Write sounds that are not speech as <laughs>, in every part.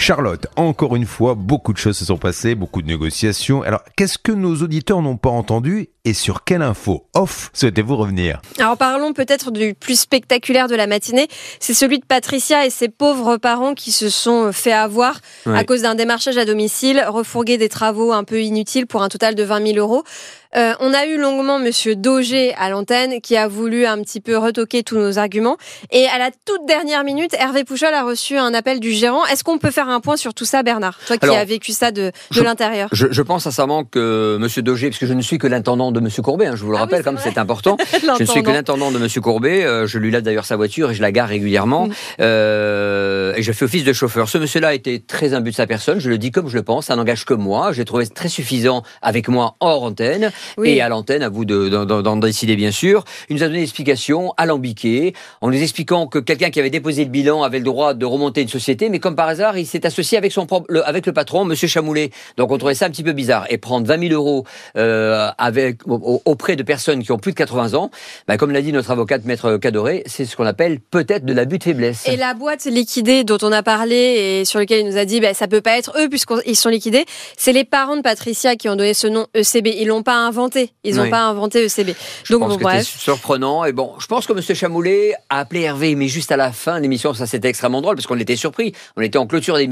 Charlotte, encore une fois, beaucoup de choses se sont passées, beaucoup de négociations. Alors, qu'est-ce que nos auditeurs n'ont pas entendu et sur quelle info off souhaitez-vous revenir? Alors parlons peut-être du plus spectaculaire de la matinée, c'est celui de Patricia et ses pauvres parents qui se sont fait avoir à cause d'un démarchage à domicile, refourguer des travaux un peu inutiles pour un total de 20 000 euros. Euh, on a eu longuement Monsieur Daugé à l'antenne qui a voulu un petit peu retoquer tous nos arguments. Et à la toute dernière minute, Hervé Pouchol a reçu un appel du gérant. Est-ce qu'on peut faire un point sur tout ça, Bernard Toi qui as vécu ça de, de l'intérieur. Je, je, pense sincèrement que Monsieur Daugé, puisque je ne suis que l'intendant de Monsieur Courbet, hein, je vous le ah rappelle, comme c'est important, <laughs> je ne suis que l'intendant de Monsieur Courbet. Euh, je lui lave d'ailleurs sa voiture et je la gare régulièrement. Mm. Euh, et je fais office de chauffeur. Ce monsieur-là était très imbu de sa personne. Je le dis comme je le pense. Ça n'engage que moi. J'ai trouvé très suffisant avec moi hors antenne et à l'antenne, à vous d'en décider bien sûr. Il nous a donné une explication alambiquée, en nous expliquant que quelqu'un qui avait déposé le bilan avait le droit de remonter une société, mais comme par hasard, il s'est associé avec son propre, le, avec le patron, Monsieur Chamoulet. Donc on trouvait ça un petit peu bizarre. Et prendre 20 000 euros euh, avec auprès de personnes qui ont plus de 80 ans, bah, comme l'a dit notre avocate Maître Cadoré, c'est ce qu'on appelle peut-être de l'abus de faiblesse. Et la boîte liquidée dont on a parlé et sur lequel il nous a dit, bah, ça peut pas être eux puisqu'ils sont liquidés, c'est les parents de Patricia qui ont donné ce nom ECB. Ils l'ont pas inventé. Ils n'ont pas inventé ECB. Je Donc, pense bon, que c'est surprenant. Et bon, je pense que M. Chamoulet a appelé Hervé, mais juste à la fin de l'émission, ça c'était extrêmement drôle parce qu'on était surpris. On était en clôture d'émission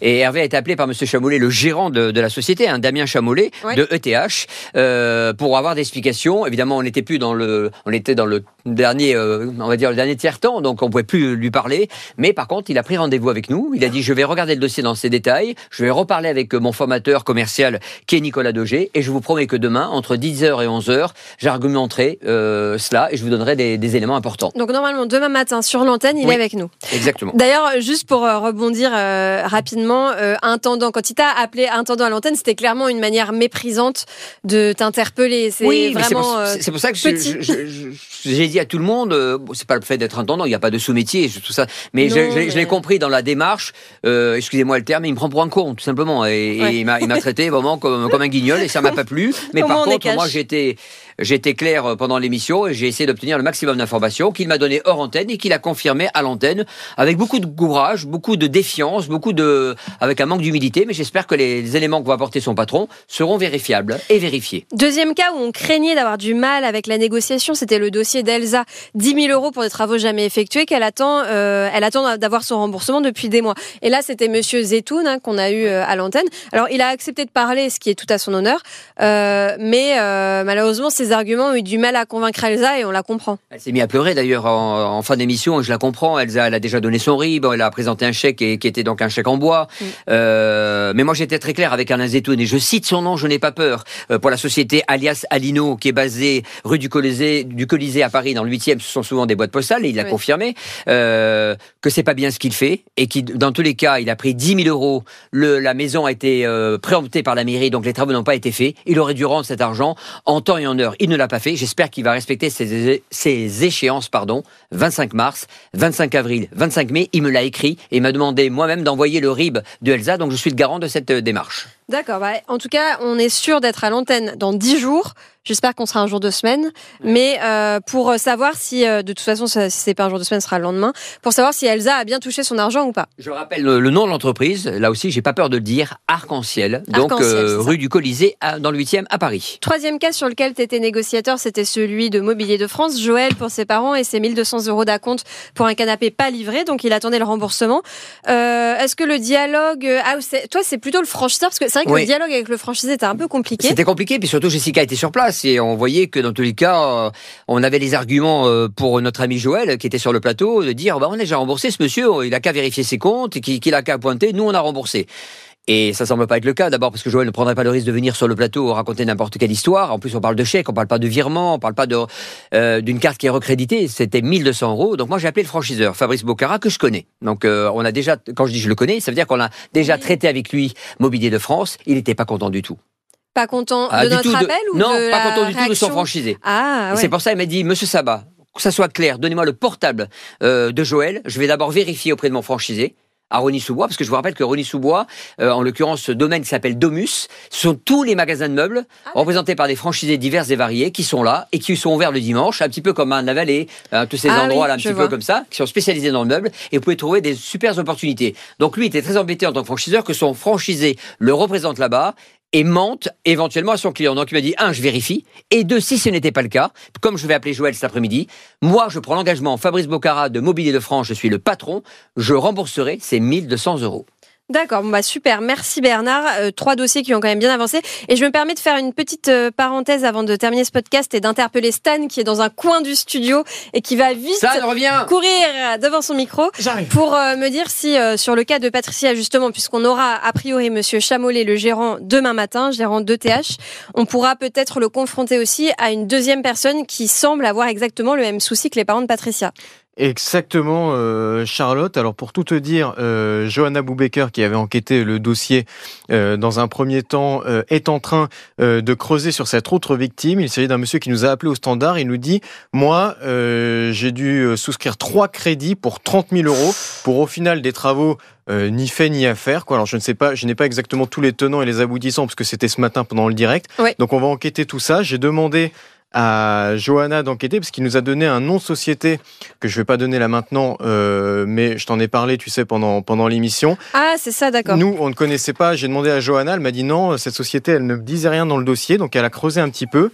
et Hervé a été appelé par M. Chamoulet, le gérant de, la société, un Damien Chamoulet de ETH, euh, pour avoir des explications. Évidemment, on n'était plus dans le, on était dans le dernier, euh, on va dire le dernier tiers temps, donc on pouvait plus lui parler. Mais par contre, il a pris rendez-vous avec nous. Il a dit, je vais regarder le dossier dans ses détails. Je vais reparler avec mon formateur commercial qui est Nicolas Dogé et je vous promets que demain, entre 10h et 11h, j'argumenterai euh, cela et je vous donnerai des, éléments importants. Donc normalement, demain matin, sur l'antenne, il est avec nous. Exactement. D'ailleurs, juste pour euh, rebondir euh, rapidement, intendant, quand il t'a appelé intendant à l'antenne, c'était clairement une manière méprisante de t'interpeller. C'est oui, vraiment. C'est pour, ça que j'ai dit à tout le monde, c'est pas le fait d'être intendant, il n'y a pas de sous-métier, tout ça. Mais je, l'ai compris dans la démarche, excusez-moi le terme, il me prend pour un con, tout simplement. Et, il m'a traité vraiment comme, comme un guignol et ça m'a pas plu. <laughs> Mais par contre, moi j'étais J'étais clair euh, pendant l'émission et j'ai essayé d'obtenir le maximum d'informations qu'il m'a donné hors antenne et qu'il a confirmé à l'antenne avec beaucoup de courage, beaucoup de défiance, beaucoup de, avec un manque d'humilité. Mais j'espère que les éléments que va apporter son patron seront vérifiables et vérifiés. Deuxième cas où on craignait d'avoir du mal avec la négociation, c'était le dossier d'Elsa. 10 000 euros pour des travaux jamais effectués qu'elle attend, euh, elle attend d'avoir son remboursement depuis des mois. Et là, c'était Monsieur Zetoun hein, qu'on a eu euh, à l'antenne. Alors, il a accepté de parler, ce qui est tout à son honneur, mais malheureusement, c'est ses arguments ont eu du mal à convaincre Elsa et on la comprend. Elle s'est mise à pleurer d'ailleurs en, fin d'émission, je la comprends. Elsa, elle a déjà donné son RIB, elle a présenté un chèque et, qui était donc un chèque en bois. Euh, mais moi j'étais très clair avec Alain Zetoun et je cite son nom, je n'ai pas peur. Euh, pour la société alias Alino qui est basée rue du Colisée, du Colisée à Paris dans le 8e, ce sont souvent des boîtes postales et il a confirmé euh, que c'est pas bien ce qu'il fait et qui dans tous les cas il a pris 10 000 euros. Le, la maison a été euh, préemptée par la mairie donc les travaux n'ont pas été faits. Il aurait dû rendre cet argent en temps et en heure il ne l'a pas fait. J'espère qu'il va respecter ses, échéances, pardon. 25 mars, 25 avril, 25 mai. Il me l'a écrit et m'a demandé moi-même d'envoyer le RIB de Elsa. Donc je suis le garant de cette euh, démarche. D'accord. Bah, en tout cas, on est sûr d'être à l'antenne dans 10 jours. J'espère qu'on sera un jour de semaine. Mais euh, pour savoir si, euh, de toute façon, si c'est pas un jour de semaine, ce sera le lendemain, pour savoir si Elsa a bien touché son argent ou pas. Je rappelle le, nom de l'entreprise. Là aussi, j'ai pas peur de le dire. Arc-en-ciel. Donc, euh, rue du Colisée, dans le 8e, à Paris. Troisième cas sur lequel tu étais négociateur, c'était celui de Mobilier de France. Joël, pour ses parents, et ses 1200 euros d'acompte pour un canapé pas livré. Donc, il attendait le remboursement. Est-ce que le dialogue... Ah, toi, c'est plutôt le franchiseur, parce que c'est vrai que le dialogue avec le franchisé était un peu compliqué. C'était compliqué, puis surtout, Jessica était sur place et on voyait que dans tous les cas, euh, on avait les arguments euh, pour notre ami Joël qui était sur le plateau de dire bah, on a déjà remboursé ce monsieur, il a qu'à vérifier ses comptes, qu'il a qu'à pointer, nous on a remboursé. Et ça semble pas être le cas, d'abord parce que Joël ne prendrait pas le risque de venir sur le plateau raconter n'importe quelle histoire. En plus, on parle de chèque, on parle pas de virement, on parle pas euh, d'une carte qui est recréditée. C'était 1200 euros. Donc moi, j'ai appelé le franchiseur, Fabrice Bocara, que je connais. Donc on a déjà, quand je dis je le connais, ça veut dire qu'on a déjà traité avec lui Mobilier de France. Il n'était pas content du tout. Pas content ah, de notre appel ou Non, de pas content du tout de son franchisé. Ah, C'est pour ça qu'il m'a dit, Monsieur Sabat, que ça soit clair, donnez-moi le portable euh, de Joël. Je vais d'abord vérifier auprès de mon franchisé à Rony-sous-Bois, parce que je vous rappelle que Rony-sous-Bois, euh, en l'occurrence ce domaine qui s'appelle Domus, sont tous les magasins de meubles ah, représentés par des franchisés divers et variés qui sont là et qui sont ouverts le dimanche, un petit peu comme un Navalé, euh, tous ces ah endroits là un petit peu comme ça, qui sont spécialisés dans le meuble et vous pouvez trouver des super opportunités. Donc lui était très embêté en tant que franchiseur que son franchisé le représente là-bas et mente éventuellement à son client. Donc il m'a dit, un, je vérifie, et deux, si ce n'était pas le cas, comme je vais appeler Joël cet après-midi, moi je prends l'engagement, Fabrice Bocara de Mobilier de France, je suis le patron, je rembourserai ces 1200 euros. D'accord, bon bah super. Merci Bernard. Euh, trois dossiers qui ont quand même bien avancé. Et je me permets de faire une petite euh, parenthèse avant de terminer ce podcast et d'interpeller Stan qui est dans un coin du studio et qui va vite courir devant son micro pour euh, me dire si sur le cas de Patricia justement, puisqu'on aura a priori Monsieur Chamolet, le gérant, demain matin, gérant de TH, on pourra peut-être le confronter aussi à une deuxième personne qui semble avoir exactement le même souci que les parents de Patricia. Exactement, euh, Charlotte. Alors pour tout te dire, euh, Johanna Boubecker, qui avait enquêté le dossier euh, dans un premier temps, euh, est en train euh, de creuser sur cette autre victime. Il s'agit d'un monsieur qui nous a appelé au standard. Il nous dit, moi, j'ai dû souscrire trois crédits pour 30 000 euros pour au final des travaux ni fait ni à faire. Quoi. Alors je ne sais pas, je n'ai pas exactement tous les tenants et les aboutissants parce que c'était ce matin pendant le direct. Donc on va enquêter tout ça. J'ai demandé à Johanna d'enquêter parce qu'il nous a donné un nom de société que je vais pas donner là maintenant, euh, mais je t'en ai parlé, tu sais, pendant pendant l'émission. Ah, c'est ça, d'accord. Nous, on ne connaissait pas. J'ai demandé à Johanna, elle m'a dit non, cette société, elle ne disait rien dans le dossier, donc elle a creusé un petit peu.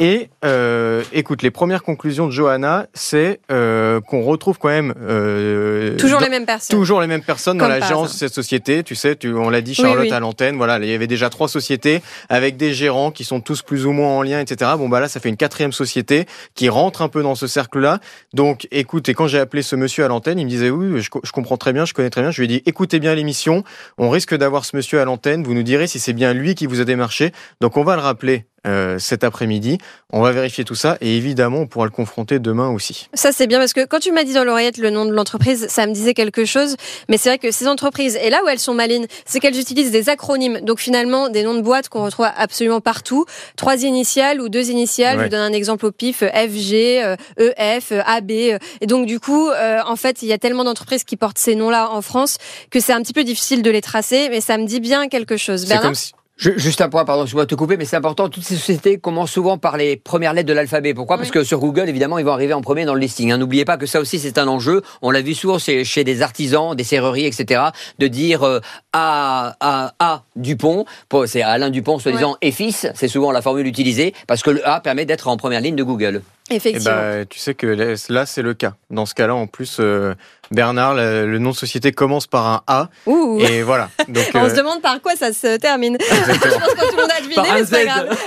Et euh, écoute, les premières conclusions de Johanna, c'est euh, qu'on retrouve quand même euh, toujours les mêmes personnes, toujours les mêmes personnes dans la gérance de cette société. Tu sais, tu, on l'a dit, Charlotte à l'antenne. Voilà, il y avait déjà trois sociétés avec des gérants qui sont tous plus ou moins en lien, etc. Bon bah là, ça fait une quatrième société qui rentre un peu dans ce cercle-là. Donc, écoute, et quand j'ai appelé ce monsieur à l'antenne, il me disait oui, je, je, comprends très bien, je connais très bien. Je lui ai dit, écoutez bien l'émission. On risque d'avoir ce monsieur à l'antenne. Vous nous direz si c'est bien lui qui vous a démarché. Donc, on va le rappeler euh, cet après-midi. On va vérifier tout ça et évidemment, on pourra le confronter demain aussi. Ça, c'est bien parce que quand tu m'as dit dans l'oreillette le nom de l'entreprise, ça me disait quelque chose. Mais c'est vrai que ces entreprises, et là où elles sont malines, c'est qu'elles utilisent des acronymes. Donc finalement, des noms de boîtes qu'on retrouve absolument partout. Trois initiales ou deux initiales. Je vous donne un exemple au pif FG, EF, AB. Et donc du coup, euh, en fait, il y a tellement d'entreprises qui portent ces noms-là en France que c'est un petit peu difficile de les tracer. Mais ça me dit bien quelque chose. C'est comme si juste un point, pardon, je dois te couper, mais c'est important. Toutes ces sociétés commencent souvent par les premières lettres de l'alphabet. Pourquoi? Parce que sur Google, évidemment, ils vont arriver en premier dans le listing. Hein. N'oubliez pas que ça aussi, c'est un enjeu. On l'a vu souvent chez des artisans, des serreries, etc., de dire euh, A, A, A Dupont. C'est Alain Dupont, soi-disant, et fils. C'est souvent la formule utilisée parce que le A permet d'être en première ligne de Google. Effectivement. Eh ben, tu sais que là, c'est le cas. Dans ce cas-là, en plus, euh, Bernard, le, nom de société commence par un A. Ouh. Et voilà. Donc, <laughs> On se euh, demande par quoi ça se termine. <laughs> Je pense que tout le monde a deviné, mais c'est pas grave.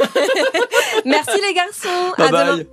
<laughs> Merci les garçons. à demain.